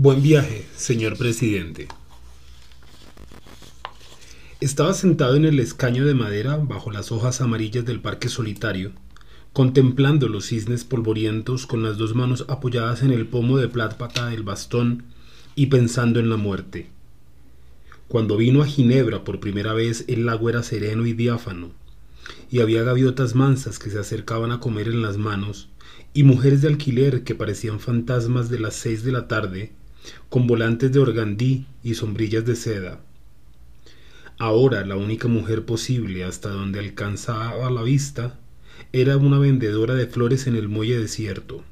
Buen viaje, señor presidente. Estaba sentado en el escaño de madera bajo las hojas amarillas del parque solitario, contemplando los cisnes polvorientos con las dos manos apoyadas en el pomo de plata del bastón y pensando en la muerte. Cuando vino a Ginebra por primera vez el lago era sereno y diáfano, y había gaviotas mansas que se acercaban a comer en las manos, y mujeres de alquiler que parecían fantasmas de las seis de la tarde, con volantes de organdí y sombrillas de seda. Ahora la única mujer posible hasta donde alcanzaba la vista era una vendedora de flores en el muelle desierto.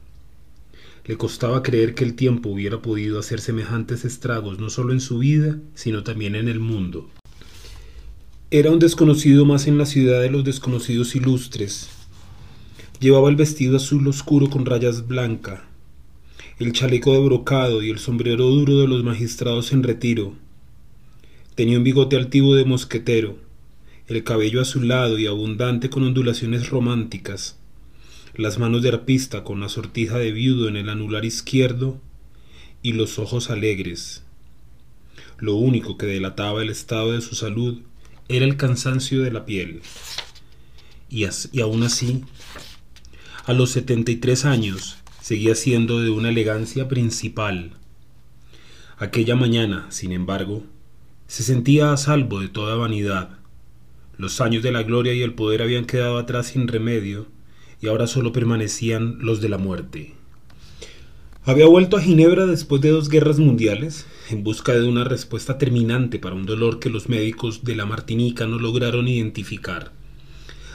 Le costaba creer que el tiempo hubiera podido hacer semejantes estragos no solo en su vida, sino también en el mundo. Era un desconocido más en la ciudad de los desconocidos ilustres. Llevaba el vestido azul oscuro con rayas blanca, el chaleco de brocado y el sombrero duro de los magistrados en retiro. Tenía un bigote altivo de mosquetero, el cabello azulado y abundante con ondulaciones románticas, las manos de arpista con la sortija de viudo en el anular izquierdo y los ojos alegres. Lo único que delataba el estado de su salud era el cansancio de la piel. Y, y aún así, a los 73 años, seguía siendo de una elegancia principal. Aquella mañana, sin embargo, se sentía a salvo de toda vanidad. Los años de la gloria y el poder habían quedado atrás sin remedio, y ahora solo permanecían los de la muerte. Había vuelto a Ginebra después de dos guerras mundiales, en busca de una respuesta terminante para un dolor que los médicos de la Martinica no lograron identificar.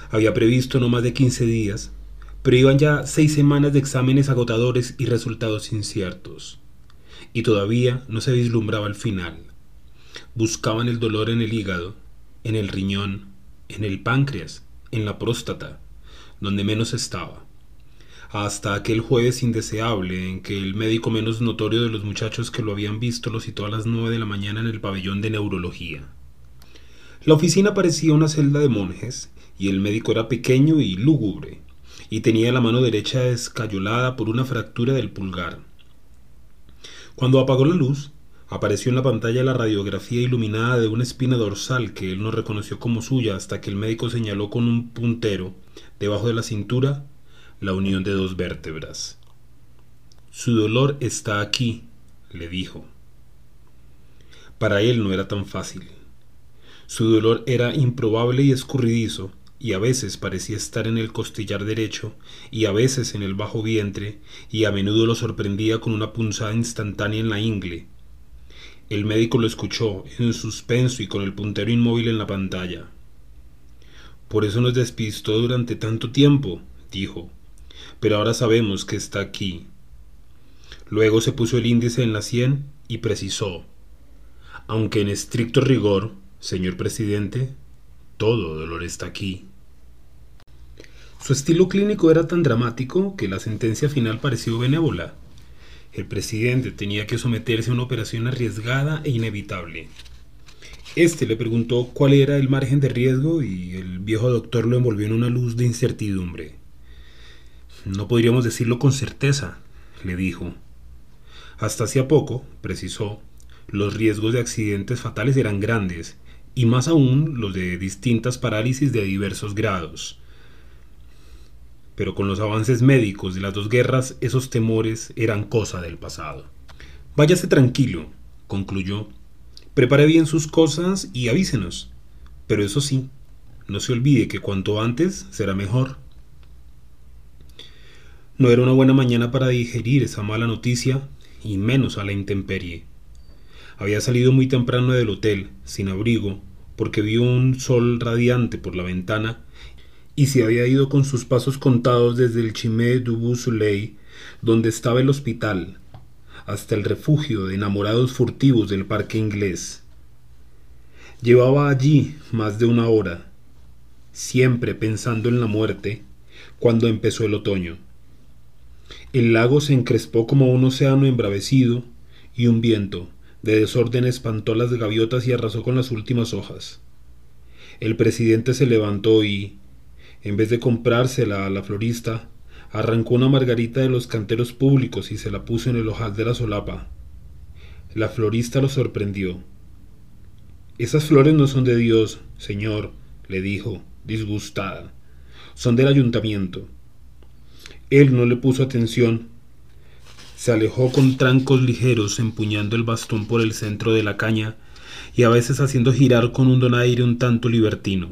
Había previsto no más de 15 días, pero iban ya seis semanas de exámenes agotadores y resultados inciertos. Y todavía no se vislumbraba el final. Buscaban el dolor en el hígado, en el riñón, en el páncreas, en la próstata, donde menos estaba. Hasta aquel jueves indeseable en que el médico menos notorio de los muchachos que lo habían visto lo citó a las nueve de la mañana en el pabellón de neurología. La oficina parecía una celda de monjes, y el médico era pequeño y lúgubre, y tenía la mano derecha escayolada por una fractura del pulgar. Cuando apagó la luz, apareció en la pantalla la radiografía iluminada de una espina dorsal que él no reconoció como suya hasta que el médico señaló con un puntero, debajo de la cintura, la unión de dos vértebras. Su dolor está aquí, le dijo. Para él no era tan fácil. Su dolor era improbable y escurridizo, y a veces parecía estar en el costillar derecho, y a veces en el bajo vientre, y a menudo lo sorprendía con una punzada instantánea en la ingle. El médico lo escuchó, en suspenso y con el puntero inmóvil en la pantalla. Por eso nos despistó durante tanto tiempo, dijo, pero ahora sabemos que está aquí. Luego se puso el índice en la sien y precisó, aunque en estricto rigor, señor presidente, todo dolor está aquí. Su estilo clínico era tan dramático que la sentencia final pareció benévola. El presidente tenía que someterse a una operación arriesgada e inevitable. Este le preguntó cuál era el margen de riesgo y el viejo doctor lo envolvió en una luz de incertidumbre. No podríamos decirlo con certeza, le dijo. Hasta hacía poco, precisó, los riesgos de accidentes fatales eran grandes, y más aún los de distintas parálisis de diversos grados pero con los avances médicos de las dos guerras esos temores eran cosa del pasado. Váyase tranquilo, concluyó. Prepare bien sus cosas y avísenos. Pero eso sí, no se olvide que cuanto antes será mejor. No era una buena mañana para digerir esa mala noticia, y menos a la intemperie. Había salido muy temprano del hotel, sin abrigo, porque vio un sol radiante por la ventana y se había ido con sus pasos contados desde el Chimé du Soleil, donde estaba el hospital, hasta el refugio de enamorados furtivos del parque inglés. Llevaba allí más de una hora, siempre pensando en la muerte, cuando empezó el otoño. El lago se encrespó como un océano embravecido y un viento de desorden espantó las gaviotas y arrasó con las últimas hojas. El presidente se levantó y, en vez de comprársela a la florista, arrancó una margarita de los canteros públicos y se la puso en el ojal de la solapa. La florista lo sorprendió. Esas flores no son de Dios, señor, le dijo, disgustada. Son del ayuntamiento. Él no le puso atención. Se alejó con trancos ligeros, empuñando el bastón por el centro de la caña y a veces haciendo girar con un donaire un tanto libertino.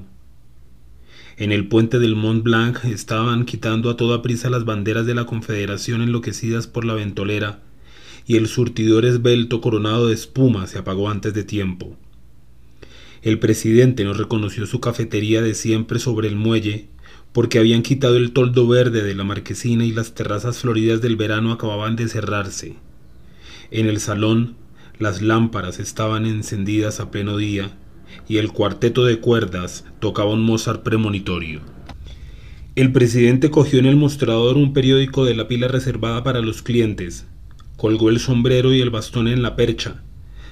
En el puente del Mont Blanc estaban quitando a toda prisa las banderas de la Confederación enloquecidas por la ventolera, y el surtidor esbelto coronado de espuma se apagó antes de tiempo. El presidente no reconoció su cafetería de siempre sobre el muelle, porque habían quitado el toldo verde de la marquesina y las terrazas floridas del verano acababan de cerrarse. En el salón las lámparas estaban encendidas a pleno día y el cuarteto de cuerdas tocaba un Mozart premonitorio. El presidente cogió en el mostrador un periódico de la pila reservada para los clientes, colgó el sombrero y el bastón en la percha,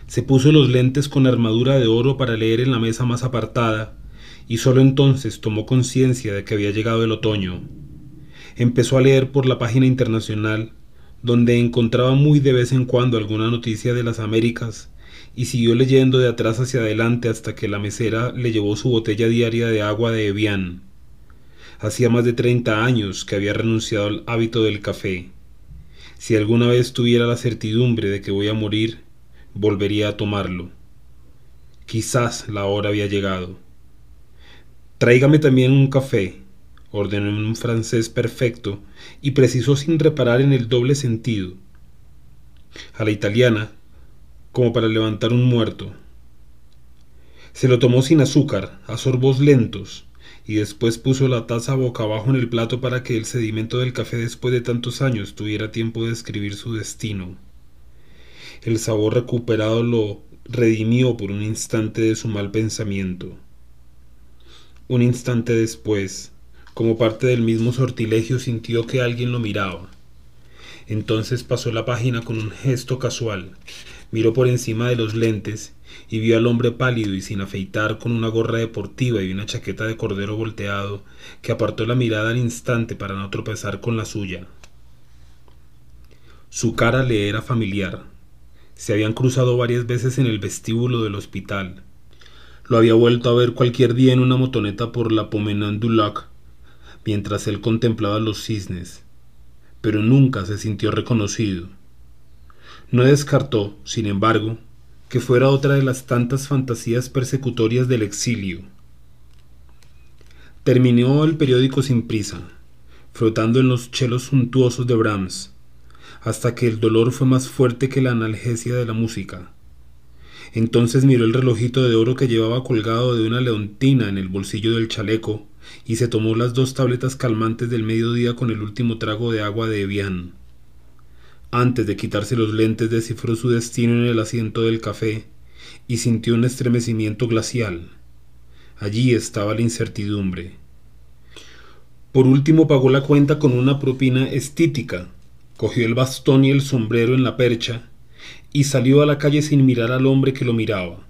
se puso los lentes con armadura de oro para leer en la mesa más apartada, y sólo entonces tomó conciencia de que había llegado el otoño. Empezó a leer por la página internacional donde encontraba muy de vez en cuando alguna noticia de las Américas, y siguió leyendo de atrás hacia adelante hasta que la mesera le llevó su botella diaria de agua de Evian. Hacía más de treinta años que había renunciado al hábito del café. Si alguna vez tuviera la certidumbre de que voy a morir, volvería a tomarlo. Quizás la hora había llegado. Tráigame también un café, ordenó en un francés perfecto y precisó sin reparar en el doble sentido. A la italiana, como para levantar un muerto. Se lo tomó sin azúcar, a sorbos lentos, y después puso la taza boca abajo en el plato para que el sedimento del café después de tantos años tuviera tiempo de escribir su destino. El sabor recuperado lo redimió por un instante de su mal pensamiento. Un instante después, como parte del mismo sortilegio sintió que alguien lo miraba. Entonces pasó la página con un gesto casual, miró por encima de los lentes y vio al hombre pálido y sin afeitar con una gorra deportiva y una chaqueta de cordero volteado, que apartó la mirada al instante para no tropezar con la suya. Su cara le era familiar. Se habían cruzado varias veces en el vestíbulo del hospital. Lo había vuelto a ver cualquier día en una motoneta por la Pomenan du Lac mientras él contemplaba los cisnes, pero nunca se sintió reconocido. No descartó, sin embargo, que fuera otra de las tantas fantasías persecutorias del exilio. Terminó el periódico sin prisa, frotando en los chelos suntuosos de Brahms, hasta que el dolor fue más fuerte que la analgesia de la música. Entonces miró el relojito de oro que llevaba colgado de una leontina en el bolsillo del chaleco y se tomó las dos tabletas calmantes del mediodía con el último trago de agua de Evian. Antes de quitarse los lentes descifró su destino en el asiento del café y sintió un estremecimiento glacial. Allí estaba la incertidumbre. Por último pagó la cuenta con una propina estítica, cogió el bastón y el sombrero en la percha y salió a la calle sin mirar al hombre que lo miraba.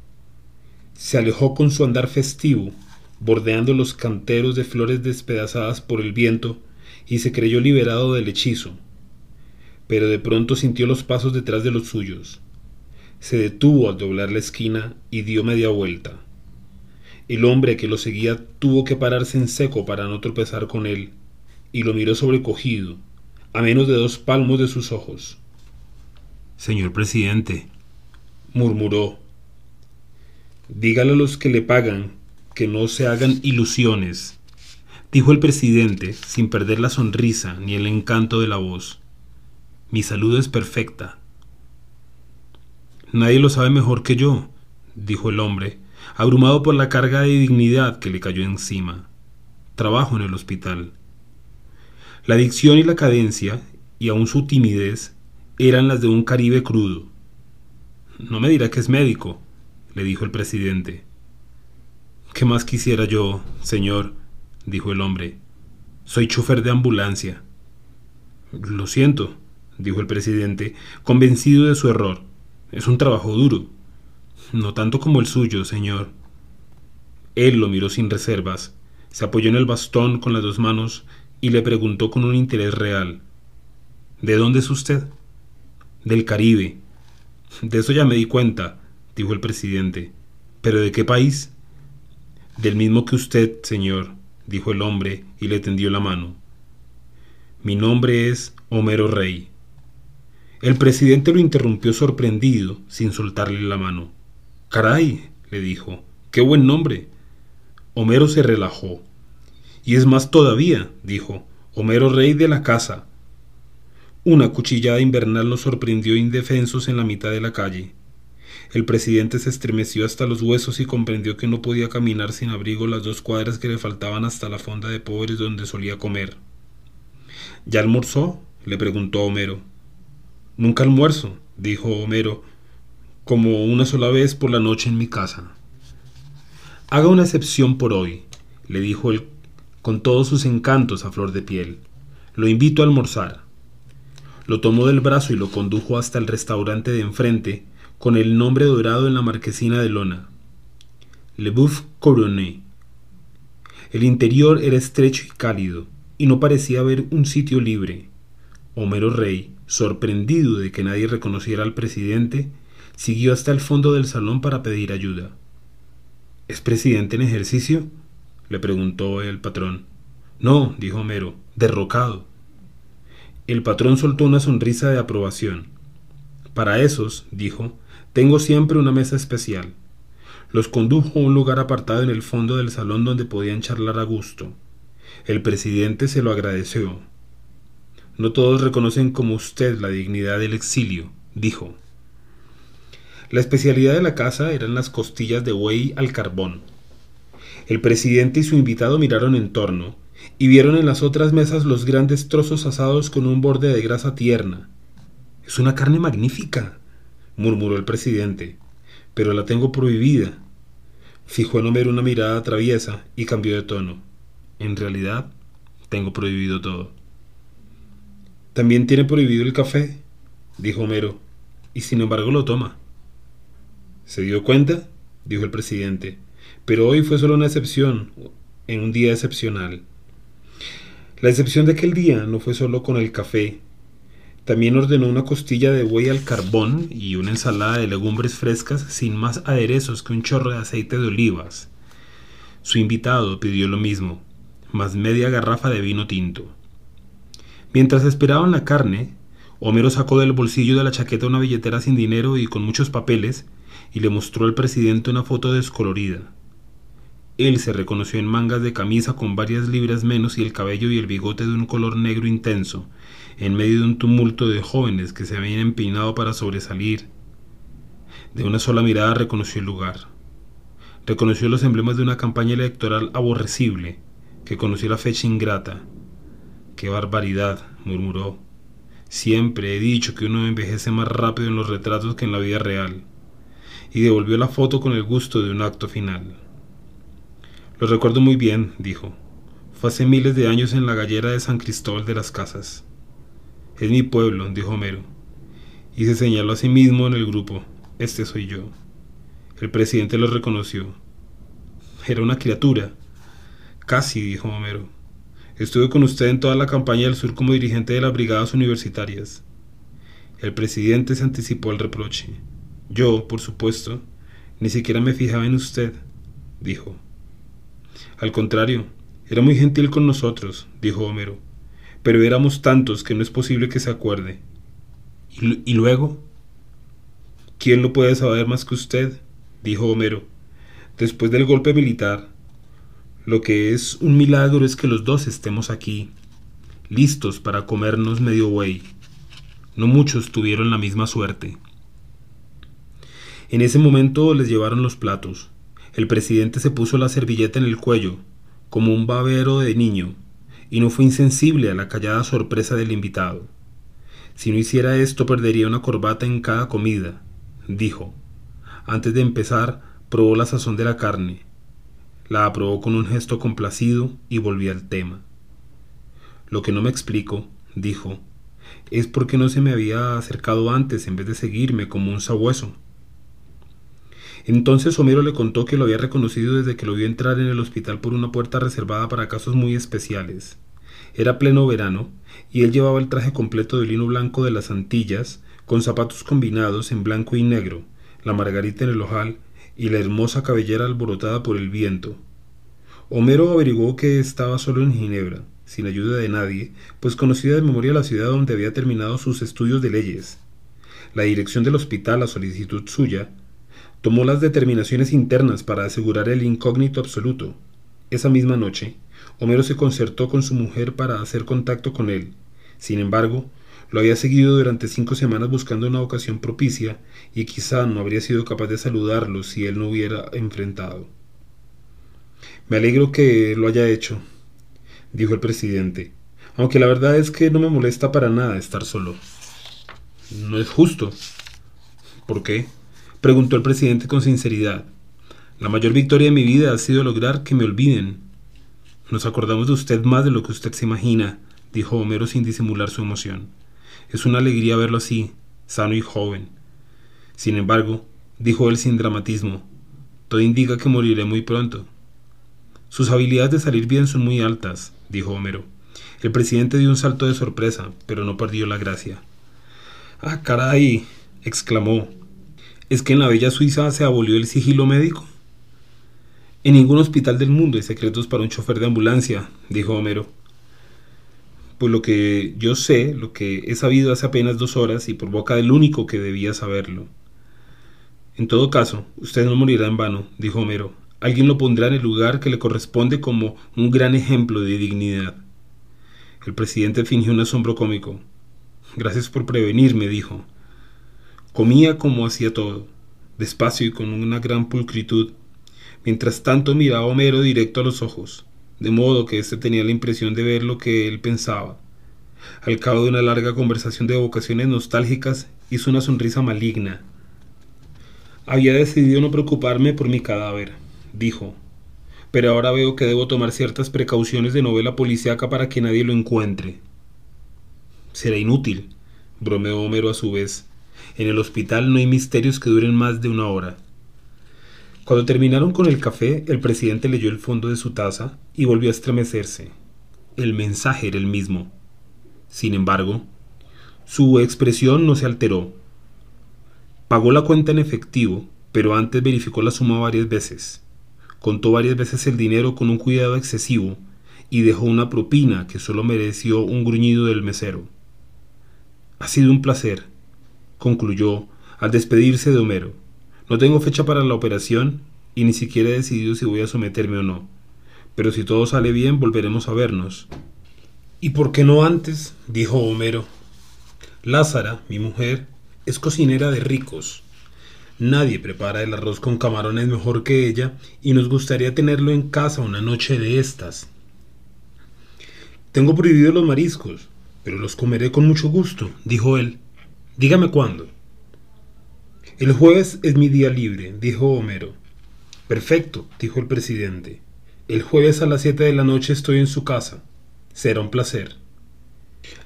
Se alejó con su andar festivo, bordeando los canteros de flores despedazadas por el viento, y se creyó liberado del hechizo. Pero de pronto sintió los pasos detrás de los suyos. Se detuvo al doblar la esquina y dio media vuelta. El hombre que lo seguía tuvo que pararse en seco para no tropezar con él, y lo miró sobrecogido, a menos de dos palmos de sus ojos. Señor presidente, murmuró, dígale a los que le pagan que no se hagan ilusiones, dijo el presidente sin perder la sonrisa ni el encanto de la voz. Mi salud es perfecta. Nadie lo sabe mejor que yo, dijo el hombre, abrumado por la carga de dignidad que le cayó encima. Trabajo en el hospital. La dicción y la cadencia, y aun su timidez, eran las de un caribe crudo. No me dirá que es médico, le dijo el presidente. ¿Qué más quisiera yo, señor? dijo el hombre. Soy chofer de ambulancia. Lo siento, dijo el presidente, convencido de su error. Es un trabajo duro. No tanto como el suyo, señor. Él lo miró sin reservas, se apoyó en el bastón con las dos manos y le preguntó con un interés real. ¿De dónde es usted? Del Caribe. De eso ya me di cuenta, dijo el presidente. ¿Pero de qué país? Del mismo que usted, señor, dijo el hombre y le tendió la mano. Mi nombre es Homero Rey. El presidente lo interrumpió sorprendido, sin soltarle la mano. Caray, le dijo, qué buen nombre. Homero se relajó. Y es más todavía, dijo, Homero Rey de la casa. Una cuchillada invernal los sorprendió indefensos en la mitad de la calle. El presidente se estremeció hasta los huesos y comprendió que no podía caminar sin abrigo las dos cuadras que le faltaban hasta la fonda de pobres donde solía comer. ¿Ya almorzó? le preguntó Homero. Nunca almuerzo, dijo Homero, como una sola vez por la noche en mi casa. Haga una excepción por hoy, le dijo él con todos sus encantos a flor de piel. Lo invito a almorzar. Lo tomó del brazo y lo condujo hasta el restaurante de enfrente, con el nombre dorado en la marquesina de lona. Le Boeuf Couronné. El interior era estrecho y cálido, y no parecía haber un sitio libre. Homero Rey sorprendido de que nadie reconociera al presidente, siguió hasta el fondo del salón para pedir ayuda. ¿Es presidente en ejercicio? le preguntó el patrón. No, dijo Homero, derrocado. El patrón soltó una sonrisa de aprobación. Para esos, dijo, tengo siempre una mesa especial. Los condujo a un lugar apartado en el fondo del salón donde podían charlar a gusto. El presidente se lo agradeció. No todos reconocen como usted la dignidad del exilio, dijo. La especialidad de la casa eran las costillas de buey al carbón. El presidente y su invitado miraron en torno y vieron en las otras mesas los grandes trozos asados con un borde de grasa tierna. Es una carne magnífica, murmuró el presidente, pero la tengo prohibida. Fijó en Homero una mirada traviesa y cambió de tono. En realidad, tengo prohibido todo. También tiene prohibido el café, dijo Homero, y sin embargo lo toma. ¿Se dio cuenta? dijo el presidente. Pero hoy fue solo una excepción, en un día excepcional. La excepción de aquel día no fue solo con el café. También ordenó una costilla de buey al carbón y una ensalada de legumbres frescas sin más aderezos que un chorro de aceite de olivas. Su invitado pidió lo mismo, más media garrafa de vino tinto. Mientras esperaban la carne, Homero sacó del bolsillo de la chaqueta una billetera sin dinero y con muchos papeles y le mostró al presidente una foto descolorida. Él se reconoció en mangas de camisa con varias libras menos y el cabello y el bigote de un color negro intenso, en medio de un tumulto de jóvenes que se habían empinado para sobresalir. De una sola mirada reconoció el lugar. Reconoció los emblemas de una campaña electoral aborrecible, que conoció la fecha ingrata, Qué barbaridad, murmuró. Siempre he dicho que uno envejece más rápido en los retratos que en la vida real. Y devolvió la foto con el gusto de un acto final. Lo recuerdo muy bien, dijo. Fue hace miles de años en la gallera de San Cristóbal de las Casas. Es mi pueblo, dijo Homero. Y se señaló a sí mismo en el grupo. Este soy yo. El presidente lo reconoció. Era una criatura. Casi, dijo Homero. Estuve con usted en toda la campaña del sur como dirigente de las brigadas universitarias. El presidente se anticipó al reproche. Yo, por supuesto, ni siquiera me fijaba en usted, dijo. Al contrario, era muy gentil con nosotros, dijo Homero, pero éramos tantos que no es posible que se acuerde. ¿Y, y luego? ¿Quién lo puede saber más que usted? dijo Homero. Después del golpe militar, lo que es un milagro es que los dos estemos aquí, listos para comernos medio buey. No muchos tuvieron la misma suerte. En ese momento les llevaron los platos. El presidente se puso la servilleta en el cuello, como un babero de niño, y no fue insensible a la callada sorpresa del invitado. Si no hiciera esto perdería una corbata en cada comida, dijo. Antes de empezar, probó la sazón de la carne, la aprobó con un gesto complacido y volvió al tema. Lo que no me explico, dijo, es por qué no se me había acercado antes en vez de seguirme como un sabueso. Entonces Homero le contó que lo había reconocido desde que lo vio entrar en el hospital por una puerta reservada para casos muy especiales. Era pleno verano, y él llevaba el traje completo de lino blanco de las Antillas, con zapatos combinados en blanco y negro, la margarita en el ojal y la hermosa cabellera alborotada por el viento. Homero averiguó que estaba solo en Ginebra, sin ayuda de nadie, pues conocía de memoria la ciudad donde había terminado sus estudios de leyes. La dirección del hospital, a solicitud suya, tomó las determinaciones internas para asegurar el incógnito absoluto. Esa misma noche, Homero se concertó con su mujer para hacer contacto con él. Sin embargo, lo había seguido durante cinco semanas buscando una ocasión propicia y quizá no habría sido capaz de saludarlo si él no hubiera enfrentado. Me alegro que lo haya hecho, dijo el presidente, aunque la verdad es que no me molesta para nada estar solo. No es justo. ¿Por qué? preguntó el presidente con sinceridad. La mayor victoria de mi vida ha sido lograr que me olviden. Nos acordamos de usted más de lo que usted se imagina, dijo Homero sin disimular su emoción. Es una alegría verlo así, sano y joven. Sin embargo, dijo él sin dramatismo, todo indica que moriré muy pronto. Sus habilidades de salir bien son muy altas, dijo Homero. El presidente dio un salto de sorpresa, pero no perdió la gracia. Ah, caray, exclamó. ¿Es que en la bella Suiza se abolió el sigilo médico? En ningún hospital del mundo hay secretos para un chofer de ambulancia, dijo Homero. Pues lo que yo sé, lo que he sabido hace apenas dos horas y por boca del único que debía saberlo. En todo caso, usted no morirá en vano, dijo Homero. Alguien lo pondrá en el lugar que le corresponde como un gran ejemplo de dignidad. El presidente fingió un asombro cómico. Gracias por prevenirme, dijo. Comía como hacía todo, despacio y con una gran pulcritud, Mientras tanto miraba a Homero directo a los ojos, de modo que éste tenía la impresión de ver lo que él pensaba. Al cabo de una larga conversación de vocaciones nostálgicas, hizo una sonrisa maligna. Había decidido no preocuparme por mi cadáver, dijo, pero ahora veo que debo tomar ciertas precauciones de novela policíaca para que nadie lo encuentre. Será inútil, bromeó Homero a su vez. En el hospital no hay misterios que duren más de una hora. Cuando terminaron con el café, el presidente leyó el fondo de su taza y volvió a estremecerse. El mensaje era el mismo. Sin embargo, su expresión no se alteró. Pagó la cuenta en efectivo, pero antes verificó la suma varias veces. Contó varias veces el dinero con un cuidado excesivo y dejó una propina que solo mereció un gruñido del mesero. Ha sido un placer, concluyó al despedirse de Homero. No tengo fecha para la operación y ni siquiera he decidido si voy a someterme o no. Pero si todo sale bien, volveremos a vernos. ¿Y por qué no antes? dijo Homero. Lázara, mi mujer, es cocinera de ricos. Nadie prepara el arroz con camarones mejor que ella y nos gustaría tenerlo en casa una noche de estas. Tengo prohibido los mariscos, pero los comeré con mucho gusto, dijo él. Dígame cuándo. El jueves es mi día libre, dijo Homero. Perfecto, dijo el presidente. El jueves a las siete de la noche estoy en su casa. Será un placer.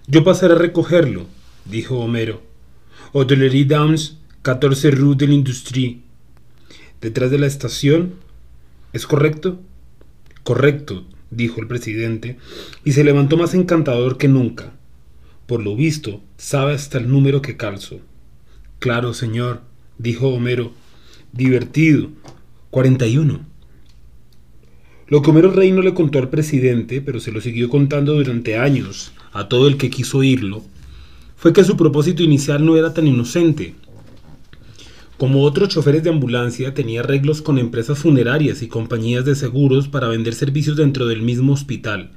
Yo pasaré a recogerlo, dijo Homero. Hotelerie Downs, 14 Rue de l'Industrie. Detrás de la estación. ¿Es correcto? Correcto, dijo el presidente, y se levantó más encantador que nunca. Por lo visto, sabe hasta el número que calzo. Claro, señor, dijo Homero. Divertido. 41. Lo que Homero Rey no le contó al presidente, pero se lo siguió contando durante años a todo el que quiso oírlo, fue que su propósito inicial no era tan inocente. Como otros choferes de ambulancia, tenía arreglos con empresas funerarias y compañías de seguros para vender servicios dentro del mismo hospital,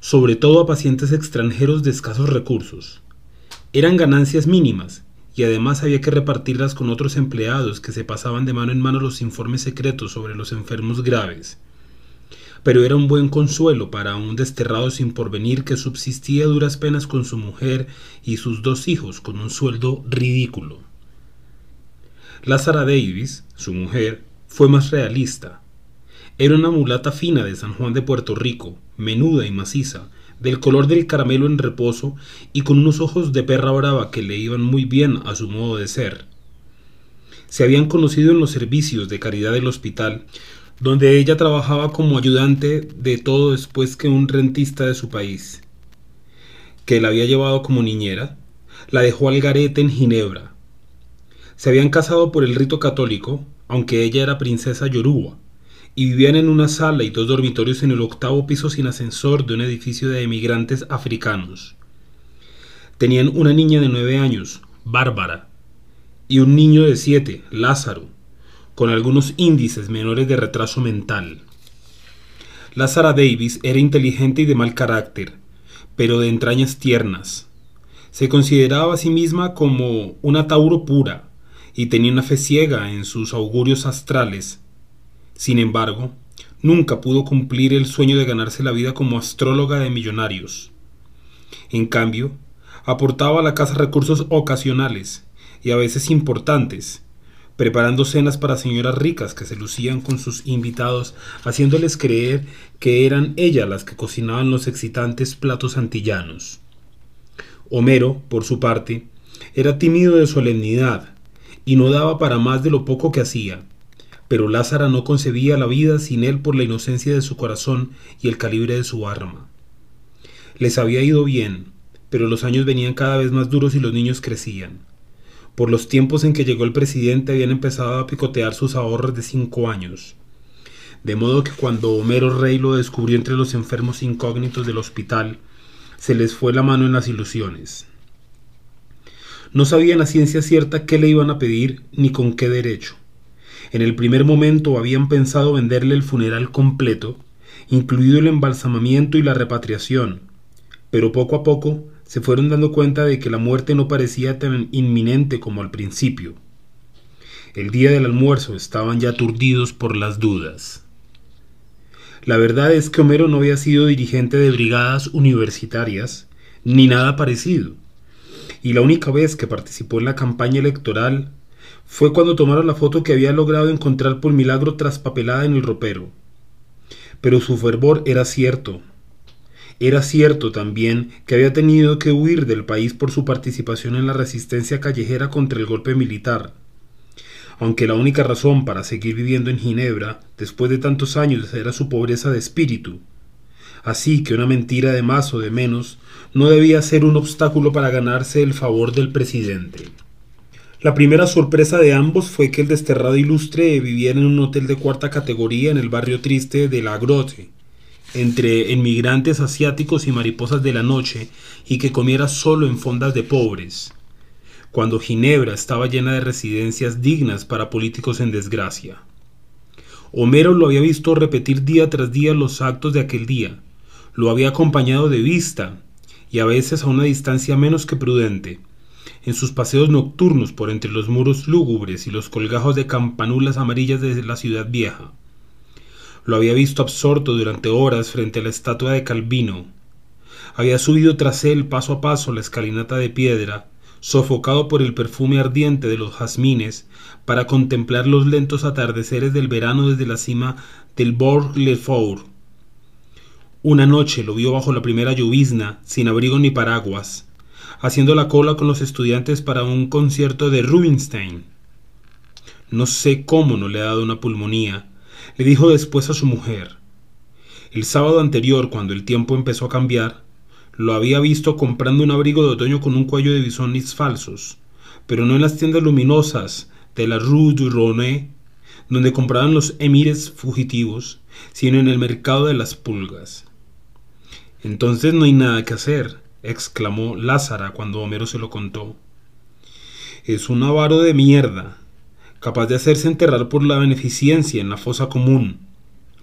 sobre todo a pacientes extranjeros de escasos recursos. Eran ganancias mínimas, y además había que repartirlas con otros empleados que se pasaban de mano en mano los informes secretos sobre los enfermos graves. Pero era un buen consuelo para un desterrado sin porvenir que subsistía a duras penas con su mujer y sus dos hijos con un sueldo ridículo. Lázara Davis, su mujer, fue más realista. Era una mulata fina de San Juan de Puerto Rico, menuda y maciza, del color del caramelo en reposo y con unos ojos de perra brava que le iban muy bien a su modo de ser. Se habían conocido en los servicios de caridad del hospital, donde ella trabajaba como ayudante de todo después que un rentista de su país, que la había llevado como niñera, la dejó al garete en Ginebra. Se habían casado por el rito católico, aunque ella era princesa yoruba, y vivían en una sala y dos dormitorios en el octavo piso sin ascensor de un edificio de emigrantes africanos. Tenían una niña de nueve años, Bárbara, y un niño de siete, Lázaro, con algunos índices menores de retraso mental. Lázara Davis era inteligente y de mal carácter, pero de entrañas tiernas. Se consideraba a sí misma como una Tauro pura y tenía una fe ciega en sus augurios astrales. Sin embargo, nunca pudo cumplir el sueño de ganarse la vida como astróloga de millonarios. En cambio, aportaba a la casa recursos ocasionales y a veces importantes, preparando cenas para señoras ricas que se lucían con sus invitados, haciéndoles creer que eran ellas las que cocinaban los excitantes platos antillanos. Homero, por su parte, era tímido de solemnidad y no daba para más de lo poco que hacía, pero Lázara no concebía la vida sin él por la inocencia de su corazón y el calibre de su arma. Les había ido bien, pero los años venían cada vez más duros y los niños crecían. Por los tiempos en que llegó el presidente habían empezado a picotear sus ahorros de cinco años. De modo que cuando Homero Rey lo descubrió entre los enfermos incógnitos del hospital, se les fue la mano en las ilusiones. No sabían a ciencia cierta qué le iban a pedir ni con qué derecho. En el primer momento habían pensado venderle el funeral completo, incluido el embalsamamiento y la repatriación, pero poco a poco se fueron dando cuenta de que la muerte no parecía tan inminente como al principio. El día del almuerzo estaban ya aturdidos por las dudas. La verdad es que Homero no había sido dirigente de brigadas universitarias, ni nada parecido, y la única vez que participó en la campaña electoral fue cuando tomaron la foto que había logrado encontrar por milagro traspapelada en el ropero. Pero su fervor era cierto, era cierto también que había tenido que huir del país por su participación en la resistencia callejera contra el golpe militar. Aunque la única razón para seguir viviendo en Ginebra, después de tantos años, era su pobreza de espíritu. Así que una mentira de más o de menos no debía ser un obstáculo para ganarse el favor del presidente. La primera sorpresa de ambos fue que el desterrado ilustre viviera en un hotel de cuarta categoría en el barrio triste de La Grotte, entre inmigrantes asiáticos y mariposas de la noche y que comiera solo en fondas de pobres, cuando Ginebra estaba llena de residencias dignas para políticos en desgracia. Homero lo había visto repetir día tras día los actos de aquel día, lo había acompañado de vista, y a veces a una distancia menos que prudente, en sus paseos nocturnos por entre los muros lúgubres y los colgajos de campanulas amarillas de la ciudad vieja. Lo había visto absorto durante horas frente a la estatua de Calvino. Había subido tras él paso a paso la escalinata de piedra, sofocado por el perfume ardiente de los jazmines, para contemplar los lentos atardeceres del verano desde la cima del Bord Le Four. Una noche lo vio bajo la primera llovizna, sin abrigo ni paraguas, haciendo la cola con los estudiantes para un concierto de Rubinstein. No sé cómo no le ha dado una pulmonía, le dijo después a su mujer. El sábado anterior, cuando el tiempo empezó a cambiar, lo había visto comprando un abrigo de otoño con un cuello de bisones falsos, pero no en las tiendas luminosas de la Rue du Rhône, donde compraban los emires fugitivos, sino en el mercado de las pulgas. Entonces no hay nada que hacer, exclamó Lázara cuando Homero se lo contó. Es un avaro de mierda, capaz de hacerse enterrar por la beneficencia en la fosa común.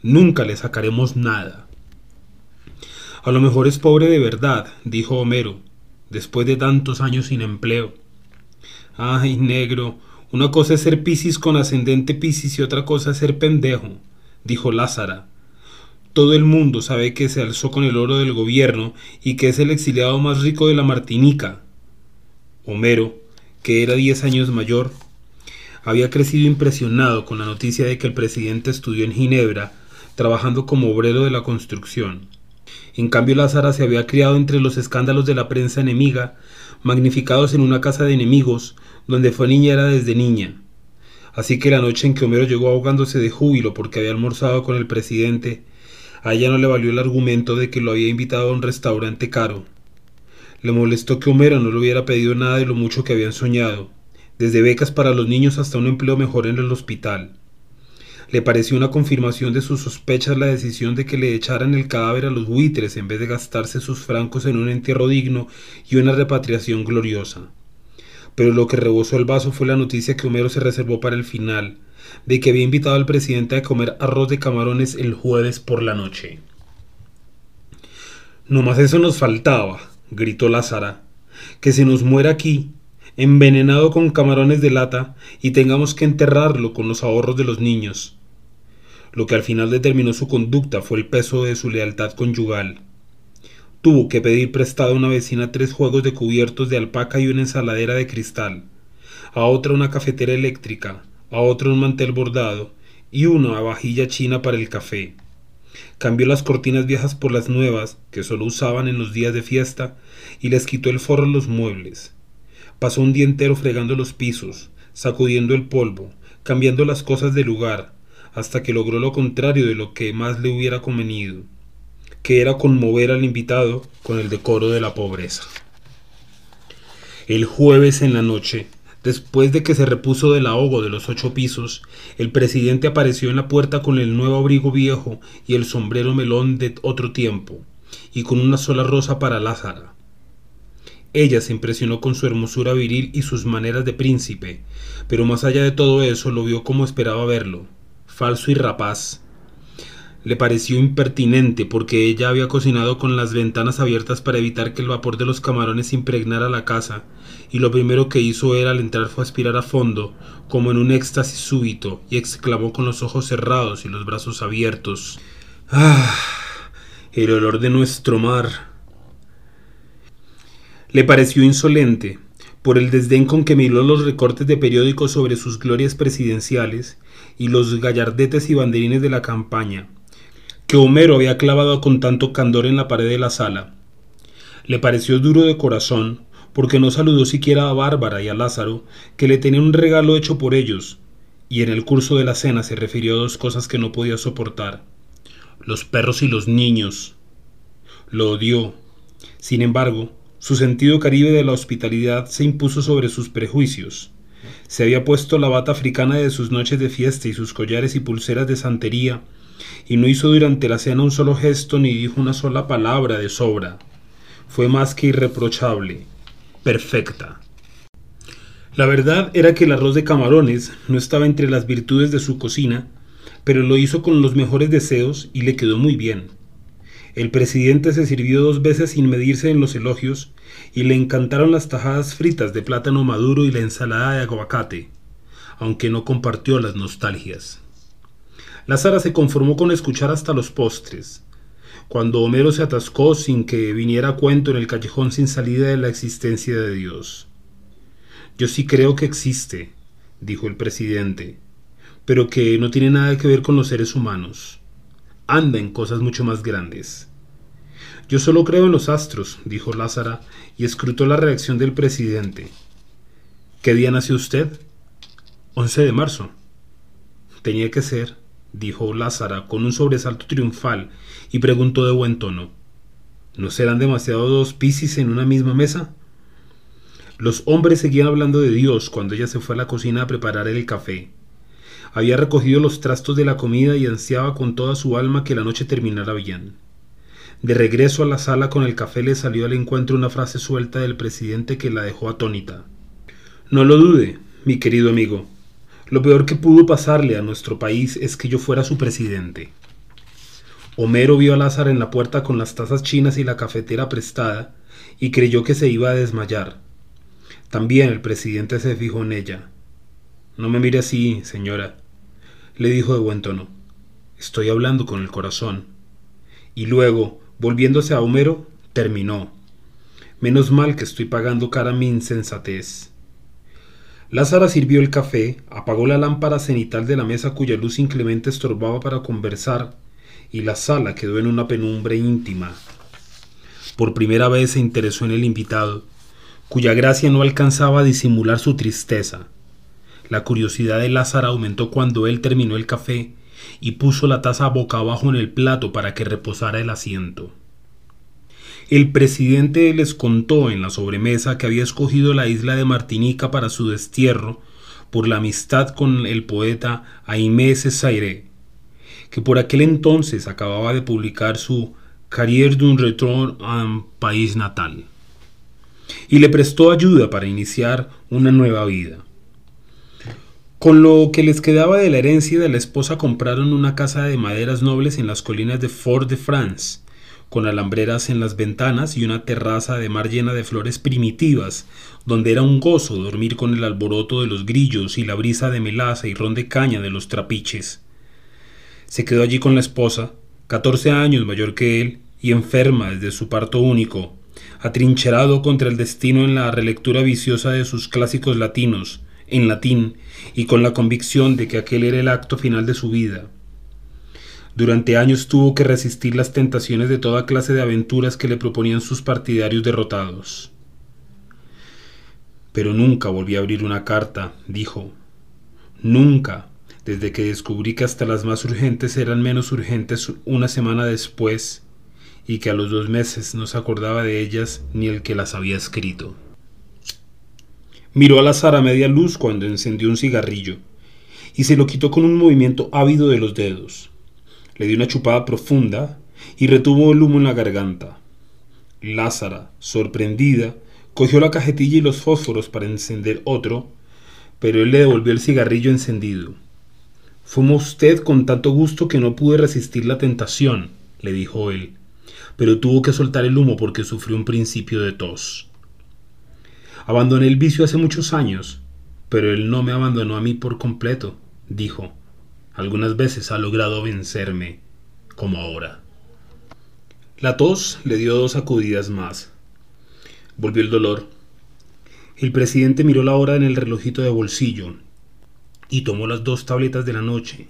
Nunca le sacaremos nada. A lo mejor es pobre de verdad, dijo Homero, después de tantos años sin empleo. Ay, negro, una cosa es ser Piscis con ascendente Piscis y otra cosa es ser pendejo, dijo Lázara. Todo el mundo sabe que se alzó con el oro del gobierno y que es el exiliado más rico de la Martinica. Homero, que era diez años mayor, había crecido impresionado con la noticia de que el presidente estudió en Ginebra, trabajando como obrero de la construcción. En cambio, Lázara se había criado entre los escándalos de la prensa enemiga, magnificados en una casa de enemigos, donde fue niñera desde niña. Así que la noche en que Homero llegó ahogándose de júbilo porque había almorzado con el presidente, a ella no le valió el argumento de que lo había invitado a un restaurante caro. Le molestó que Homero no le hubiera pedido nada de lo mucho que habían soñado, desde becas para los niños hasta un empleo mejor en el hospital. Le pareció una confirmación de sus sospechas la decisión de que le echaran el cadáver a los buitres en vez de gastarse sus francos en un entierro digno y una repatriación gloriosa. Pero lo que rebosó el vaso fue la noticia que Homero se reservó para el final, de que había invitado al presidente a comer arroz de camarones el jueves por la noche. No más eso nos faltaba, gritó Lázara, que se nos muera aquí, envenenado con camarones de lata, y tengamos que enterrarlo con los ahorros de los niños. Lo que al final determinó su conducta fue el peso de su lealtad conyugal. Tuvo que pedir prestado a una vecina tres juegos de cubiertos de alpaca y una ensaladera de cristal, a otra una cafetera eléctrica, a otro un mantel bordado y una vajilla china para el café. Cambió las cortinas viejas por las nuevas, que solo usaban en los días de fiesta, y les quitó el forro a los muebles. Pasó un día entero fregando los pisos, sacudiendo el polvo, cambiando las cosas de lugar, hasta que logró lo contrario de lo que más le hubiera convenido, que era conmover al invitado con el decoro de la pobreza. El jueves en la noche, después de que se repuso del ahogo de los ocho pisos, el presidente apareció en la puerta con el nuevo abrigo viejo y el sombrero melón de otro tiempo, y con una sola rosa para Lázara. Ella se impresionó con su hermosura viril y sus maneras de príncipe, pero más allá de todo eso lo vio como esperaba verlo, falso y rapaz. Le pareció impertinente porque ella había cocinado con las ventanas abiertas para evitar que el vapor de los camarones impregnara la casa, y lo primero que hizo él al entrar fue aspirar a fondo, como en un éxtasis súbito, y exclamó con los ojos cerrados y los brazos abiertos Ah. el olor de nuestro mar. Le pareció insolente, por el desdén con que miró los recortes de periódicos sobre sus glorias presidenciales y los gallardetes y banderines de la campaña, que Homero había clavado con tanto candor en la pared de la sala. Le pareció duro de corazón, porque no saludó siquiera a Bárbara y a Lázaro, que le tenían un regalo hecho por ellos, y en el curso de la cena se refirió a dos cosas que no podía soportar los perros y los niños. Lo odió. Sin embargo, su sentido caribe de la hospitalidad se impuso sobre sus prejuicios. Se había puesto la bata africana de sus noches de fiesta y sus collares y pulseras de santería, y no hizo durante la cena un solo gesto ni dijo una sola palabra de sobra. Fue más que irreprochable, perfecta. La verdad era que el arroz de camarones no estaba entre las virtudes de su cocina, pero lo hizo con los mejores deseos y le quedó muy bien. El presidente se sirvió dos veces sin medirse en los elogios y le encantaron las tajadas fritas de plátano maduro y la ensalada de aguacate, aunque no compartió las nostalgias. Lázara se conformó con escuchar hasta los postres. Cuando Homero se atascó sin que viniera cuento en el callejón sin salida de la existencia de Dios. Yo sí creo que existe, dijo el presidente, pero que no tiene nada que ver con los seres humanos. Anda en cosas mucho más grandes. Yo solo creo en los astros, dijo Lázara, y escrutó la reacción del presidente. ¿Qué día nació usted? Once de marzo. Tenía que ser, dijo Lázara con un sobresalto triunfal, y preguntó de buen tono. ¿No serán demasiado dos piscis en una misma mesa? Los hombres seguían hablando de Dios cuando ella se fue a la cocina a preparar el café. Había recogido los trastos de la comida y ansiaba con toda su alma que la noche terminara bien. De regreso a la sala con el café le salió al encuentro una frase suelta del presidente que la dejó atónita. No lo dude, mi querido amigo. Lo peor que pudo pasarle a nuestro país es que yo fuera su presidente. Homero vio a Lázaro en la puerta con las tazas chinas y la cafetera prestada y creyó que se iba a desmayar. También el presidente se fijó en ella. No me mire así, señora, le dijo de buen tono. Estoy hablando con el corazón. Y luego, Volviéndose a Homero, terminó. Menos mal que estoy pagando cara mi insensatez. Lázara sirvió el café, apagó la lámpara cenital de la mesa cuya luz inclemente estorbaba para conversar, y la sala quedó en una penumbre íntima. Por primera vez se interesó en el invitado, cuya gracia no alcanzaba a disimular su tristeza. La curiosidad de Lázara aumentó cuando él terminó el café y puso la taza boca abajo en el plato para que reposara el asiento. El presidente les contó en la sobremesa que había escogido la isla de Martinica para su destierro por la amistad con el poeta Aimé Césaire, que por aquel entonces acababa de publicar su Carrière d'un retour en país natal, y le prestó ayuda para iniciar una nueva vida. Con lo que les quedaba de la herencia de la esposa compraron una casa de maderas nobles en las colinas de Fort de France, con alambreras en las ventanas y una terraza de mar llena de flores primitivas, donde era un gozo dormir con el alboroto de los grillos y la brisa de melaza y ron de caña de los trapiches. Se quedó allí con la esposa, catorce años mayor que él y enferma desde su parto único, atrincherado contra el destino en la relectura viciosa de sus clásicos latinos, en latín y con la convicción de que aquel era el acto final de su vida. Durante años tuvo que resistir las tentaciones de toda clase de aventuras que le proponían sus partidarios derrotados. Pero nunca volví a abrir una carta, dijo. Nunca, desde que descubrí que hasta las más urgentes eran menos urgentes una semana después y que a los dos meses no se acordaba de ellas ni el que las había escrito. Miró al azar a media luz cuando encendió un cigarrillo y se lo quitó con un movimiento ávido de los dedos. Le dio una chupada profunda y retuvo el humo en la garganta. Lázara, sorprendida, cogió la cajetilla y los fósforos para encender otro, pero él le devolvió el cigarrillo encendido. Fumó usted con tanto gusto que no pude resistir la tentación, le dijo él, pero tuvo que soltar el humo porque sufrió un principio de tos. Abandoné el vicio hace muchos años, pero él no me abandonó a mí por completo, dijo. Algunas veces ha logrado vencerme, como ahora. La tos le dio dos sacudidas más. Volvió el dolor. El presidente miró la hora en el relojito de bolsillo y tomó las dos tabletas de la noche.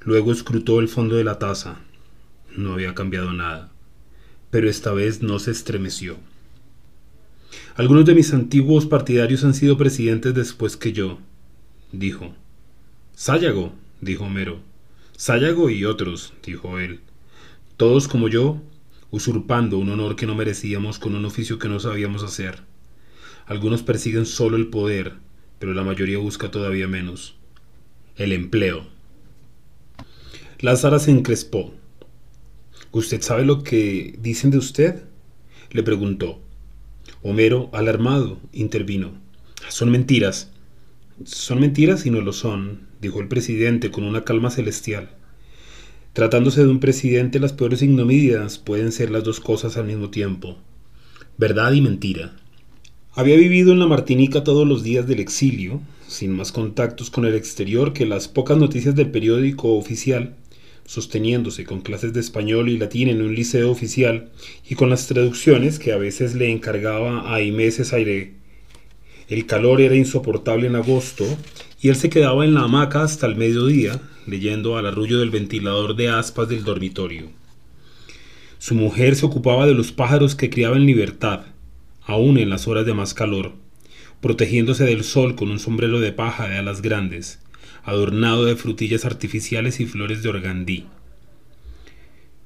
Luego escrutó el fondo de la taza. No había cambiado nada, pero esta vez no se estremeció. Algunos de mis antiguos partidarios han sido presidentes después que yo, dijo. Sáyago, dijo Homero. Sáyago y otros, dijo él. Todos como yo, usurpando un honor que no merecíamos con un oficio que no sabíamos hacer. Algunos persiguen solo el poder, pero la mayoría busca todavía menos. El empleo. Lázara se encrespó. ¿Usted sabe lo que dicen de usted? le preguntó. Homero, alarmado, intervino. Son mentiras. Son mentiras y no lo son, dijo el presidente con una calma celestial. Tratándose de un presidente, las peores ignominias pueden ser las dos cosas al mismo tiempo. Verdad y mentira. Había vivido en la Martinica todos los días del exilio, sin más contactos con el exterior que las pocas noticias del periódico oficial, sosteniéndose con clases de español y latín en un liceo oficial y con las traducciones que a veces le encargaba a Imeses Aire. El calor era insoportable en agosto y él se quedaba en la hamaca hasta el mediodía leyendo al arrullo del ventilador de aspas del dormitorio. Su mujer se ocupaba de los pájaros que criaba en libertad, aún en las horas de más calor, protegiéndose del sol con un sombrero de paja de alas grandes, adornado de frutillas artificiales y flores de organdí.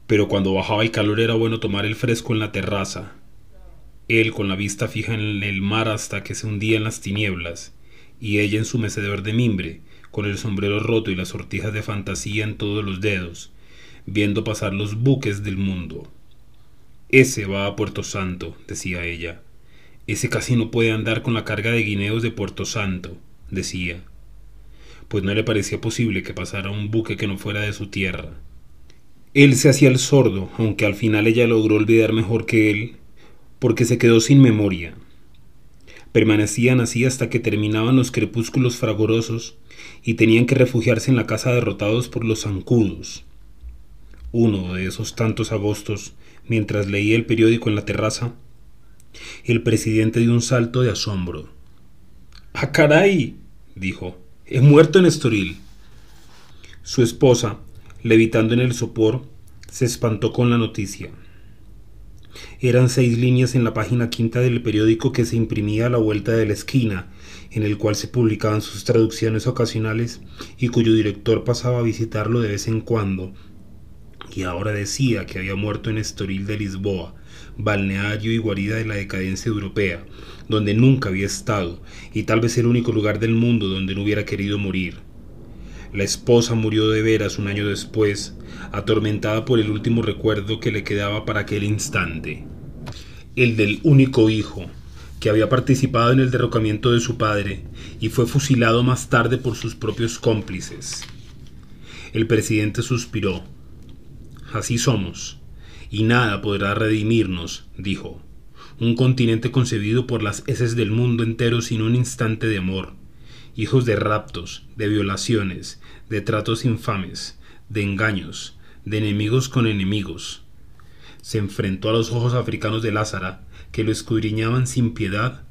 Pero cuando bajaba el calor era bueno tomar el fresco en la terraza, él con la vista fija en el mar hasta que se hundía en las tinieblas, y ella en su mecedor de mimbre, con el sombrero roto y las sortijas de fantasía en todos los dedos, viendo pasar los buques del mundo. Ese va a Puerto Santo, decía ella. Ese casi no puede andar con la carga de guineos de Puerto Santo, decía pues no le parecía posible que pasara un buque que no fuera de su tierra. Él se hacía el sordo, aunque al final ella logró olvidar mejor que él, porque se quedó sin memoria. Permanecían así hasta que terminaban los crepúsculos fragorosos y tenían que refugiarse en la casa derrotados por los zancudos. Uno de esos tantos agostos, mientras leía el periódico en la terraza, el presidente dio un salto de asombro. ¡Ah, caray! dijo. He muerto en Estoril. Su esposa, levitando en el sopor, se espantó con la noticia. Eran seis líneas en la página quinta del periódico que se imprimía a la vuelta de la esquina, en el cual se publicaban sus traducciones ocasionales y cuyo director pasaba a visitarlo de vez en cuando, y ahora decía que había muerto en Estoril de Lisboa, balneario y guarida de la decadencia europea, donde nunca había estado, y tal vez el único lugar del mundo donde no hubiera querido morir. La esposa murió de veras un año después, atormentada por el último recuerdo que le quedaba para aquel instante, el del único hijo, que había participado en el derrocamiento de su padre y fue fusilado más tarde por sus propios cómplices. El presidente suspiró. Así somos, y nada podrá redimirnos, dijo. Un continente concebido por las heces del mundo entero sin un instante de amor, hijos de raptos, de violaciones, de tratos infames, de engaños, de enemigos con enemigos. Se enfrentó a los ojos africanos de Lázara, que lo escudriñaban sin piedad,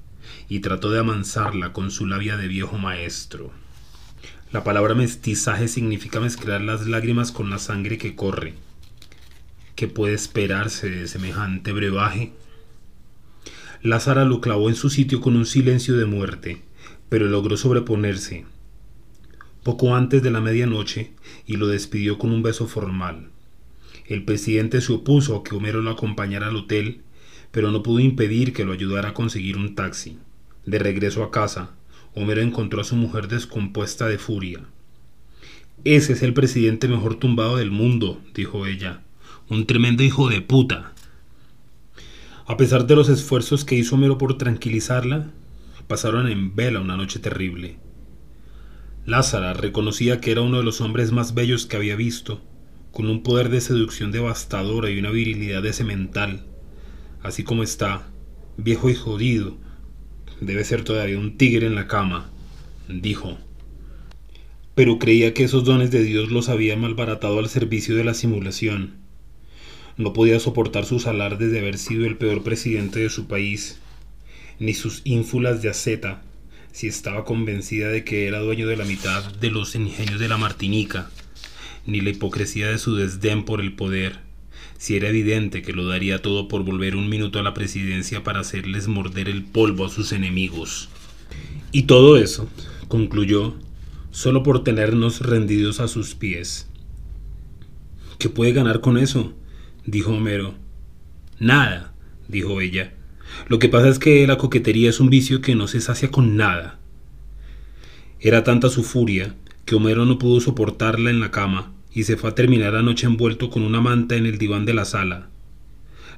y trató de amansarla con su labia de viejo maestro. La palabra mestizaje significa mezclar las lágrimas con la sangre que corre. ¿Qué puede esperarse de semejante brebaje? Lázara lo clavó en su sitio con un silencio de muerte, pero logró sobreponerse. Poco antes de la medianoche, y lo despidió con un beso formal. El presidente se opuso a que Homero lo acompañara al hotel, pero no pudo impedir que lo ayudara a conseguir un taxi. De regreso a casa, Homero encontró a su mujer descompuesta de furia. Ese es el presidente mejor tumbado del mundo, dijo ella. Un tremendo hijo de puta. A pesar de los esfuerzos que hizo Homero por tranquilizarla, pasaron en vela una noche terrible. Lázara reconocía que era uno de los hombres más bellos que había visto, con un poder de seducción devastadora y una virilidad de cemental. Así como está, viejo y jodido, debe ser todavía un tigre en la cama, dijo. Pero creía que esos dones de Dios los había malbaratado al servicio de la simulación. No podía soportar sus alardes de haber sido el peor presidente de su país, ni sus ínfulas de aceta, si estaba convencida de que era dueño de la mitad de los ingenios de la Martinica, ni la hipocresía de su desdén por el poder, si era evidente que lo daría todo por volver un minuto a la presidencia para hacerles morder el polvo a sus enemigos. Y todo eso, concluyó, solo por tenernos rendidos a sus pies. ¿Qué puede ganar con eso? dijo Homero. Nada, dijo ella. Lo que pasa es que la coquetería es un vicio que no se sacia con nada. Era tanta su furia que Homero no pudo soportarla en la cama y se fue a terminar la noche envuelto con una manta en el diván de la sala.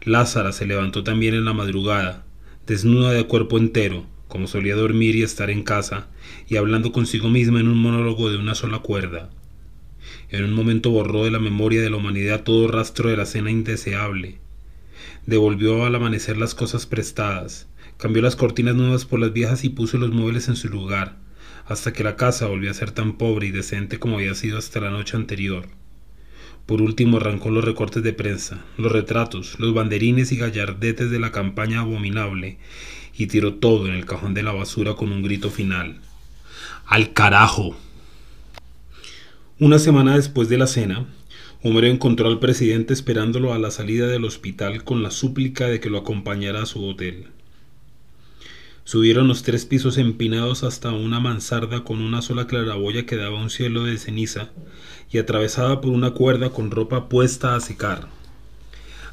Lázara se levantó también en la madrugada, desnuda de cuerpo entero, como solía dormir y estar en casa, y hablando consigo misma en un monólogo de una sola cuerda. En un momento borró de la memoria de la humanidad todo rastro de la cena indeseable. Devolvió al amanecer las cosas prestadas, cambió las cortinas nuevas por las viejas y puso los muebles en su lugar, hasta que la casa volvió a ser tan pobre y decente como había sido hasta la noche anterior. Por último arrancó los recortes de prensa, los retratos, los banderines y gallardetes de la campaña abominable, y tiró todo en el cajón de la basura con un grito final. ¡Al carajo! Una semana después de la cena, Homero encontró al presidente esperándolo a la salida del hospital con la súplica de que lo acompañara a su hotel. Subieron los tres pisos empinados hasta una mansarda con una sola claraboya que daba un cielo de ceniza y atravesada por una cuerda con ropa puesta a secar.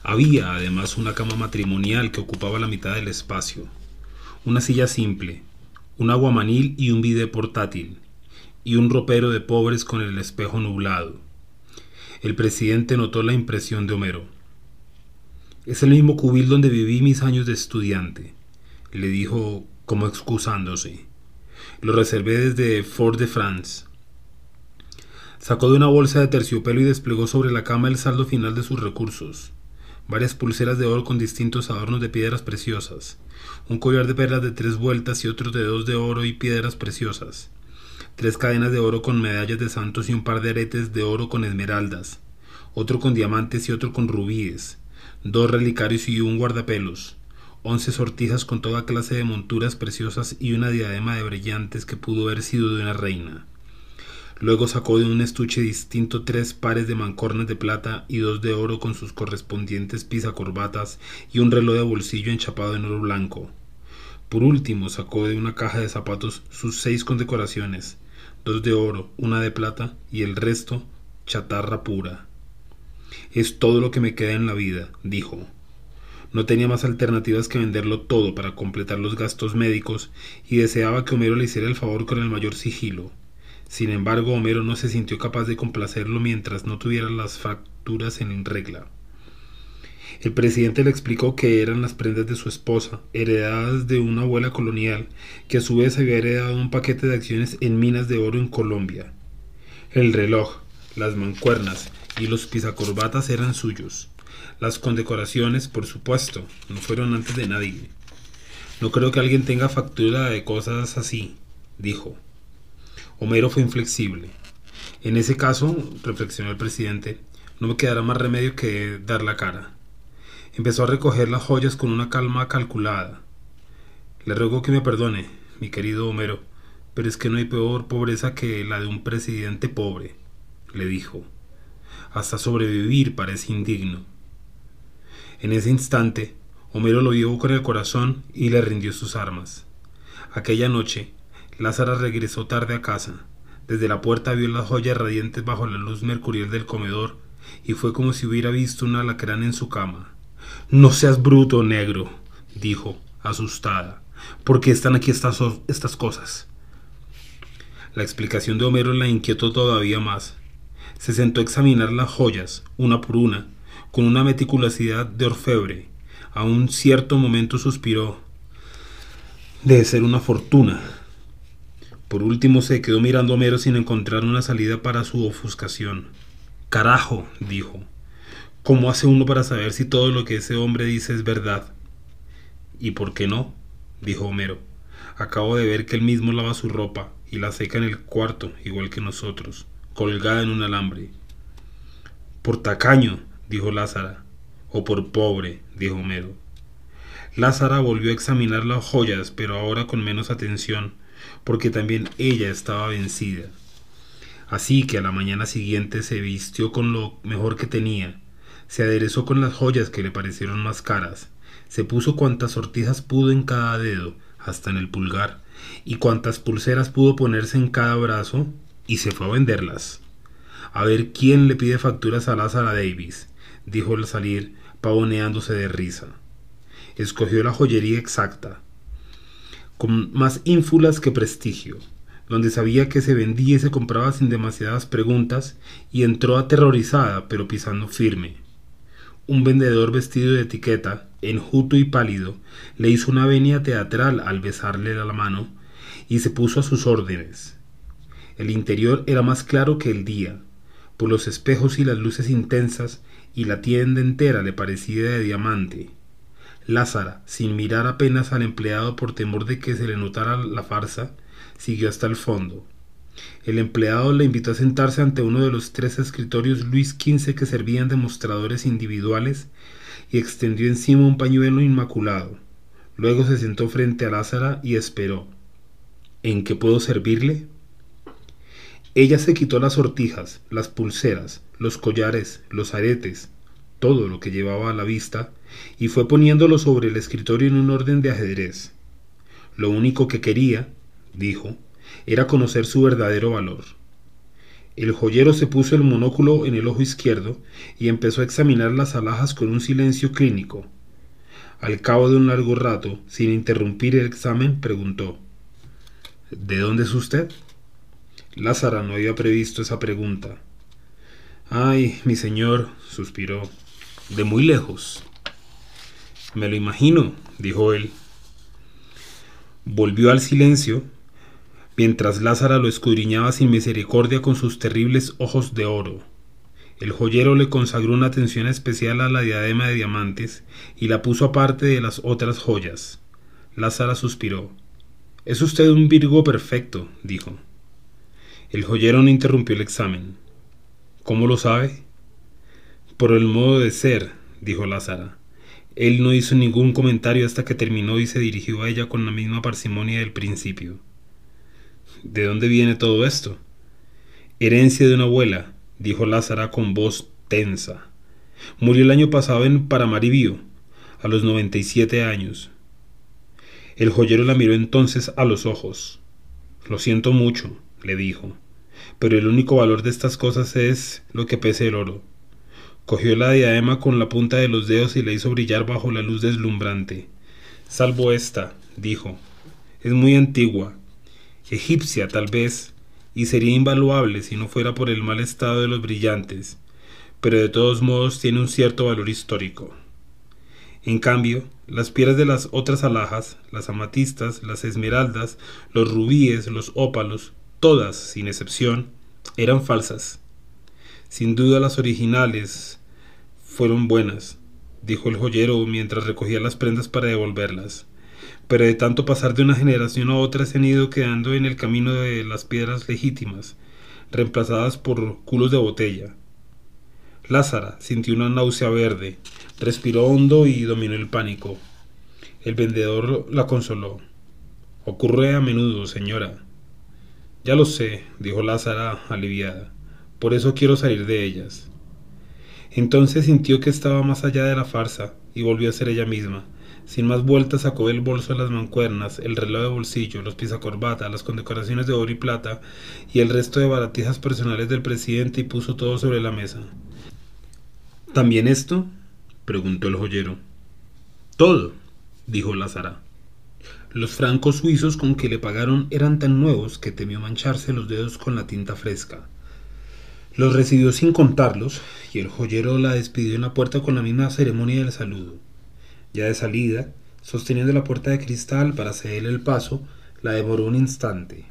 Había además una cama matrimonial que ocupaba la mitad del espacio, una silla simple, un aguamanil y un bidé portátil, y un ropero de pobres con el espejo nublado. El presidente notó la impresión de Homero. Es el mismo cubil donde viví mis años de estudiante le dijo como excusándose. Lo reservé desde Fort de France. Sacó de una bolsa de terciopelo y desplegó sobre la cama el saldo final de sus recursos. Varias pulseras de oro con distintos adornos de piedras preciosas. Un collar de perlas de tres vueltas y otros de dos de oro y piedras preciosas. Tres cadenas de oro con medallas de santos y un par de aretes de oro con esmeraldas. Otro con diamantes y otro con rubíes. Dos relicarios y un guardapelos once sortijas con toda clase de monturas preciosas y una diadema de brillantes que pudo haber sido de una reina. Luego sacó de un estuche distinto tres pares de mancornes de plata y dos de oro con sus correspondientes pisacorbatas y un reloj de bolsillo enchapado en oro blanco. Por último sacó de una caja de zapatos sus seis condecoraciones, dos de oro, una de plata y el resto chatarra pura. Es todo lo que me queda en la vida, dijo No tenía más alternativas que venderlo todo para completar los gastos médicos y deseaba que Homero le hiciera el favor con el mayor sigilo. Sin embargo, Homero no se sintió capaz de complacerlo mientras no tuviera las facturas en regla. El presidente le explicó que eran las prendas de su esposa, heredadas de una abuela colonial, que a su vez había heredado un paquete de acciones en minas de oro en Colombia. El reloj, las mancuernas y los pisacorbatas eran suyos. Las condecoraciones, por supuesto, no fueron antes de nadie. No creo que alguien tenga factura de cosas así, dijo. Homero fue inflexible. En ese caso, reflexionó el presidente, no me quedará más remedio que dar la cara. Empezó a recoger las joyas con una calma calculada. Le ruego que me perdone, mi querido Homero, pero es que no hay peor pobreza que la de un presidente pobre, le dijo. Hasta sobrevivir parece indigno. En ese instante, Homero lo vio con el corazón y le rindió sus armas. Aquella noche, Lázara regresó tarde a casa. Desde la puerta vio las joyas radiantes bajo la luz mercurial del comedor y fue como si hubiera visto un alacrán en su cama. No seas bruto, negro, dijo, asustada. ¿Por qué están aquí estas, estas cosas? La explicación de Homero la inquietó todavía más. Se sentó a examinar las joyas, una por una, con una meticulosidad de orfebre. A un cierto momento suspiró. Debe ser una fortuna. Por último se quedó mirando a Homero sin encontrar una salida para su ofuscación. Carajo, dijo. ¿Cómo hace uno para saber si todo lo que ese hombre dice es verdad? ¿Y por qué no? dijo Homero. Acabo de ver que él mismo lava su ropa y la seca en el cuarto, igual que nosotros, colgada en un alambre. Por tacaño, dijo Lázara. O por pobre, dijo Homero. Lázara volvió a examinar las joyas, pero ahora con menos atención, porque también ella estaba vencida. Así que a la mañana siguiente se vistió con lo mejor que tenía, se aderezó con las joyas que le parecieron más caras, se puso cuantas sortijas pudo en cada dedo, hasta en el pulgar, y cuantas pulseras pudo ponerse en cada brazo, y se fue a venderlas. A ver quién le pide facturas a Lázara Davis, dijo al salir, pavoneándose de risa. Escogió la joyería exacta, con más ínfulas que prestigio, donde sabía que se vendía y se compraba sin demasiadas preguntas, y entró aterrorizada, pero pisando firme. Un vendedor vestido de etiqueta, enjuto y pálido, le hizo una venia teatral al besarle la mano y se puso a sus órdenes. El interior era más claro que el día, por los espejos y las luces intensas, y la tienda entera le parecía de diamante. Lázara, sin mirar apenas al empleado por temor de que se le notara la farsa, siguió hasta el fondo. El empleado le invitó a sentarse ante uno de los tres escritorios Luis XV que servían de mostradores individuales y extendió encima un pañuelo inmaculado. Luego se sentó frente a Lázara y esperó. ¿En qué puedo servirle? Ella se quitó las sortijas, las pulseras, los collares, los aretes, todo lo que llevaba a la vista, y fue poniéndolo sobre el escritorio en un orden de ajedrez. Lo único que quería, dijo, era conocer su verdadero valor. El joyero se puso el monóculo en el ojo izquierdo y empezó a examinar las alhajas con un silencio clínico. Al cabo de un largo rato, sin interrumpir el examen, preguntó ¿De dónde es usted? Lázara no había previsto esa pregunta. Ay, mi señor, suspiró, de muy lejos. Me lo imagino, dijo él. Volvió al silencio mientras Lázara lo escudriñaba sin misericordia con sus terribles ojos de oro. El joyero le consagró una atención especial a la diadema de diamantes y la puso aparte de las otras joyas. Lázara suspiró. Es usted un Virgo perfecto, dijo. El joyero no interrumpió el examen. ¿Cómo lo sabe? Por el modo de ser, dijo Lázara. Él no hizo ningún comentario hasta que terminó y se dirigió a ella con la misma parsimonia del principio. ¿De dónde viene todo esto? Herencia de una abuela, dijo Lázara con voz tensa. Murió el año pasado en Paramaribo, a los 97 años. El joyero la miró entonces a los ojos. Lo siento mucho, le dijo, pero el único valor de estas cosas es lo que pese el oro. Cogió la diadema con la punta de los dedos y la hizo brillar bajo la luz deslumbrante. Salvo esta, dijo. Es muy antigua. Egipcia, tal vez, y sería invaluable si no fuera por el mal estado de los brillantes, pero de todos modos tiene un cierto valor histórico. En cambio, las piedras de las otras alhajas, las amatistas, las esmeraldas, los rubíes, los ópalos, todas, sin excepción, eran falsas. Sin duda las originales fueron buenas, dijo el joyero mientras recogía las prendas para devolverlas. Pero de tanto pasar de una generación a otra se han ido quedando en el camino de las piedras legítimas, reemplazadas por culos de botella. Lázara sintió una náusea verde, respiró hondo y dominó el pánico. El vendedor la consoló. Ocurre a menudo, señora. Ya lo sé, dijo Lázara aliviada. Por eso quiero salir de ellas. Entonces sintió que estaba más allá de la farsa y volvió a ser ella misma. Sin más vueltas sacó del bolso las mancuernas, el reloj de bolsillo, los pisacorbata, las condecoraciones de oro y plata y el resto de baratijas personales del presidente y puso todo sobre la mesa. ¿También esto? preguntó el joyero. Todo, dijo Lázara. Los francos suizos con que le pagaron eran tan nuevos que temió mancharse los dedos con la tinta fresca. Los recibió sin contarlos y el joyero la despidió en la puerta con la misma ceremonia del saludo. Ya de salida, sosteniendo la puerta de cristal para cederle el paso, la demoró un instante.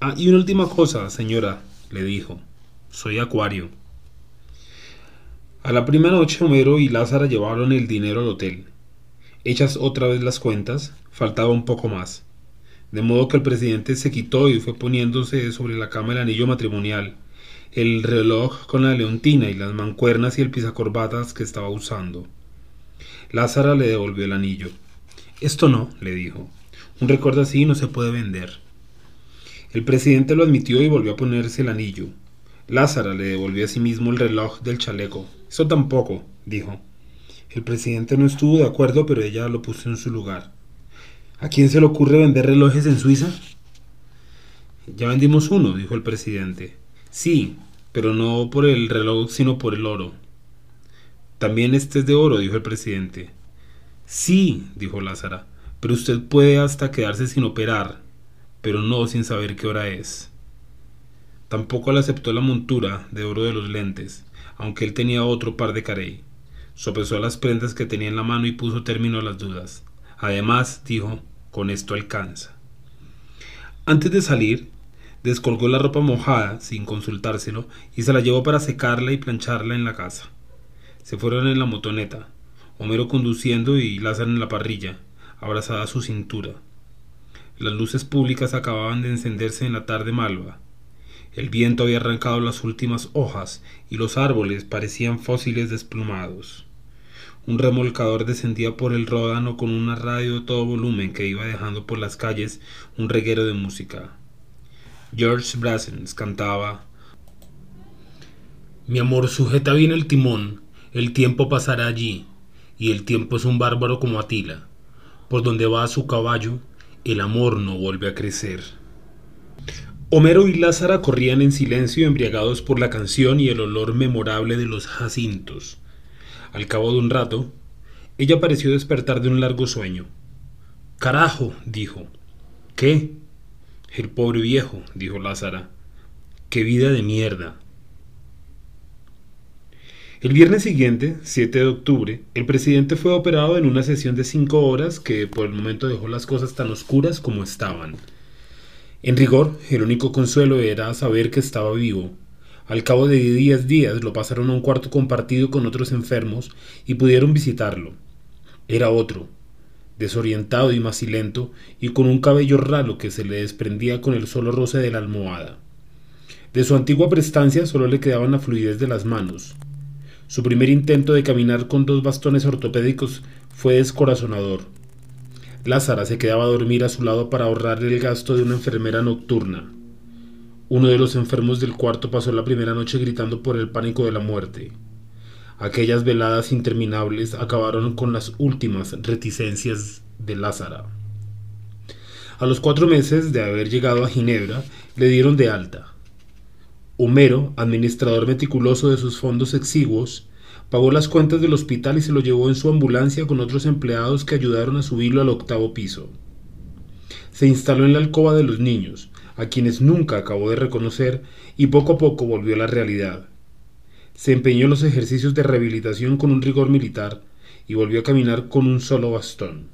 Ah, y una última cosa, señora, le dijo. Soy Acuario. A la primera noche Homero y Lázara llevaron el dinero al hotel. Hechas otra vez las cuentas, faltaba un poco más. De modo que el presidente se quitó y fue poniéndose sobre la cama el anillo matrimonial, el reloj con la leontina y las mancuernas y el pisacorbatas que estaba usando. Lázara le devolvió el anillo. Esto no, le dijo. Un recuerdo así no se puede vender. El presidente lo admitió y volvió a ponerse el anillo. Lázara le devolvió a sí mismo el reloj del chaleco. Eso tampoco, dijo. El presidente no estuvo de acuerdo, pero ella lo puso en su lugar. ¿A quién se le ocurre vender relojes en Suiza? Ya vendimos uno, dijo el presidente. Sí, pero no por el reloj, sino por el oro. También este es de oro, dijo el presidente. Sí, dijo Lázara, pero usted puede hasta quedarse sin operar, pero no sin saber qué hora es. Tampoco le aceptó la montura de oro de los lentes, aunque él tenía otro par de carey. Sopesó las prendas que tenía en la mano y puso término a las dudas. Además, dijo, con esto alcanza. Antes de salir, descolgó la ropa mojada sin consultárselo y se la llevó para secarla y plancharla en la casa. Se fueron en la motoneta, Homero conduciendo y Lázaro en la parrilla, abrazada a su cintura. Las luces públicas acababan de encenderse en la tarde malva. El viento había arrancado las últimas hojas y los árboles parecían fósiles desplumados. Un remolcador descendía por el ródano con una radio de todo volumen que iba dejando por las calles un reguero de música. George Brassens cantaba Mi amor sujeta bien el timón, el tiempo pasará allí, y el tiempo es un bárbaro como Atila. Por donde va su caballo, el amor no vuelve a crecer. Homero y Lázara corrían en silencio embriagados por la canción y el olor memorable de los jacintos. Al cabo de un rato, ella pareció despertar de un largo sueño. Carajo, dijo. ¿Qué? El pobre viejo, dijo Lázara. Qué vida de mierda. El viernes siguiente, 7 de octubre, el presidente fue operado en una sesión de cinco horas que por el momento dejó las cosas tan oscuras como estaban. En rigor, el único consuelo era saber que estaba vivo. Al cabo de diez días lo pasaron a un cuarto compartido con otros enfermos y pudieron visitarlo. Era otro, desorientado y macilento, y con un cabello ralo que se le desprendía con el solo roce de la almohada. De su antigua prestancia solo le quedaban la fluidez de las manos. Su primer intento de caminar con dos bastones ortopédicos fue descorazonador. Lázara se quedaba a dormir a su lado para ahorrar el gasto de una enfermera nocturna. Uno de los enfermos del cuarto pasó la primera noche gritando por el pánico de la muerte. Aquellas veladas interminables acabaron con las últimas reticencias de Lázara. A los cuatro meses de haber llegado a Ginebra, le dieron de alta. Homero, administrador meticuloso de sus fondos exiguos, pagó las cuentas del hospital y se lo llevó en su ambulancia con otros empleados que ayudaron a subirlo al octavo piso. Se instaló en la alcoba de los niños, a quienes nunca acabó de reconocer, y poco a poco volvió a la realidad. Se empeñó en los ejercicios de rehabilitación con un rigor militar y volvió a caminar con un solo bastón.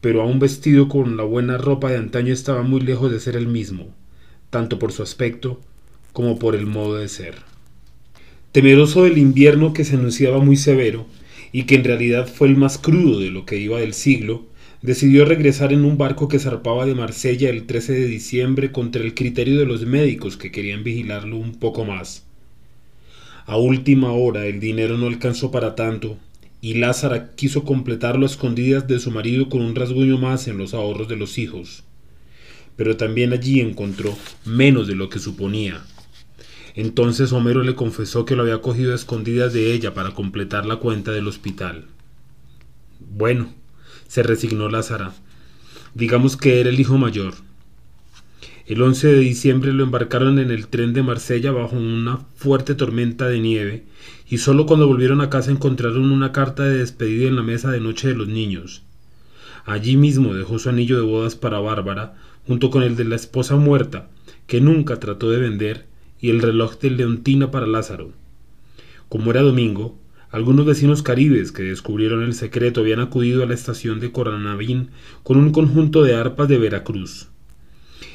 Pero aún vestido con la buena ropa de antaño estaba muy lejos de ser el mismo, tanto por su aspecto como por el modo de ser. Temeroso del invierno que se anunciaba muy severo, y que en realidad fue el más crudo de lo que iba del siglo, decidió regresar en un barco que zarpaba de Marsella el 13 de diciembre contra el criterio de los médicos que querían vigilarlo un poco más. A última hora el dinero no alcanzó para tanto, y Lázara quiso completarlo a escondidas de su marido con un rasguño más en los ahorros de los hijos. Pero también allí encontró menos de lo que suponía. Entonces Homero le confesó que lo había cogido a escondidas de ella para completar la cuenta del hospital. Bueno, se resignó Lázara. Digamos que era el hijo mayor. El 11 de diciembre lo embarcaron en el tren de Marsella bajo una fuerte tormenta de nieve, y solo cuando volvieron a casa encontraron una carta de despedida en la mesa de noche de los niños. Allí mismo dejó su anillo de bodas para Bárbara, junto con el de la esposa muerta, que nunca trató de vender, y el reloj de Leontina para Lázaro. Como era domingo, algunos vecinos caribes que descubrieron el secreto habían acudido a la estación de Coranavín con un conjunto de arpas de Veracruz.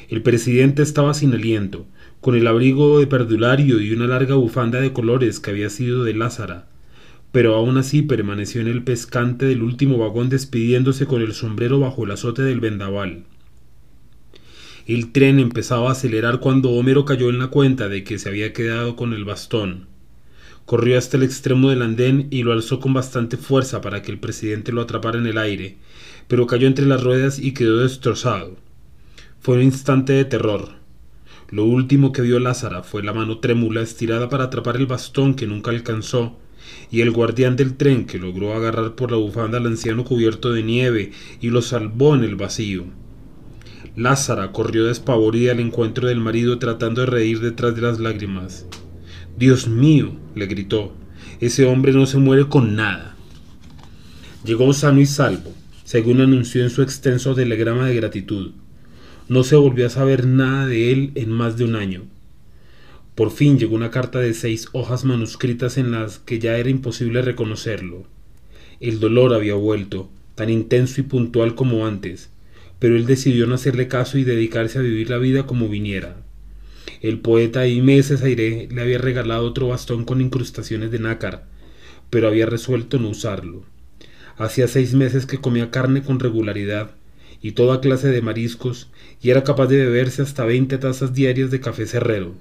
El presidente estaba sin aliento, con el abrigo de perdulario y una larga bufanda de colores que había sido de Lázara, pero aún así permaneció en el pescante del último vagón despidiéndose con el sombrero bajo el azote del vendaval. El tren empezaba a acelerar cuando Homero cayó en la cuenta de que se había quedado con el bastón. Corrió hasta el extremo del andén y lo alzó con bastante fuerza para que el presidente lo atrapara en el aire, pero cayó entre las ruedas y quedó destrozado. Fue un instante de terror. Lo último que vio Lázara fue la mano trémula estirada para atrapar el bastón que nunca alcanzó, y el guardián del tren que logró agarrar por la bufanda al anciano cubierto de nieve y lo salvó en el vacío. Lázara corrió despavorida al encuentro del marido tratando de reír detrás de las lágrimas. Dios mío, le gritó, ese hombre no se muere con nada. Llegó sano y salvo, según anunció en su extenso telegrama de gratitud. No se volvió a saber nada de él en más de un año. Por fin llegó una carta de seis hojas manuscritas en las que ya era imposible reconocerlo. El dolor había vuelto, tan intenso y puntual como antes, pero él decidió no hacerle caso y dedicarse a vivir la vida como viniera. El poeta y meses aire le había regalado otro bastón con incrustaciones de nácar, pero había resuelto no usarlo. Hacía seis meses que comía carne con regularidad, y toda clase de mariscos, y era capaz de beberse hasta veinte tazas diarias de café cerrero.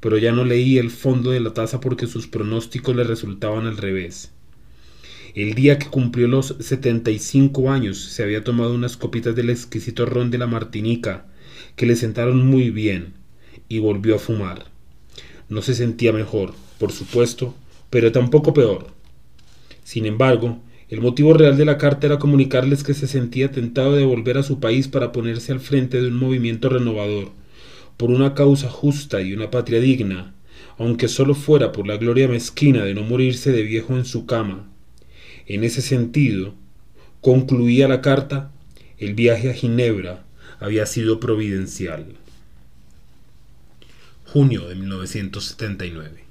Pero ya no leía el fondo de la taza porque sus pronósticos le resultaban al revés. El día que cumplió los setenta y cinco años se había tomado unas copitas del exquisito ron de la Martinica, que le sentaron muy bien, y volvió a fumar. No se sentía mejor, por supuesto, pero tampoco peor. Sin embargo, el motivo real de la carta era comunicarles que se sentía tentado de volver a su país para ponerse al frente de un movimiento renovador, por una causa justa y una patria digna, aunque solo fuera por la gloria mezquina de no morirse de viejo en su cama. En ese sentido, concluía la carta, el viaje a Ginebra había sido providencial. Junio de 1979.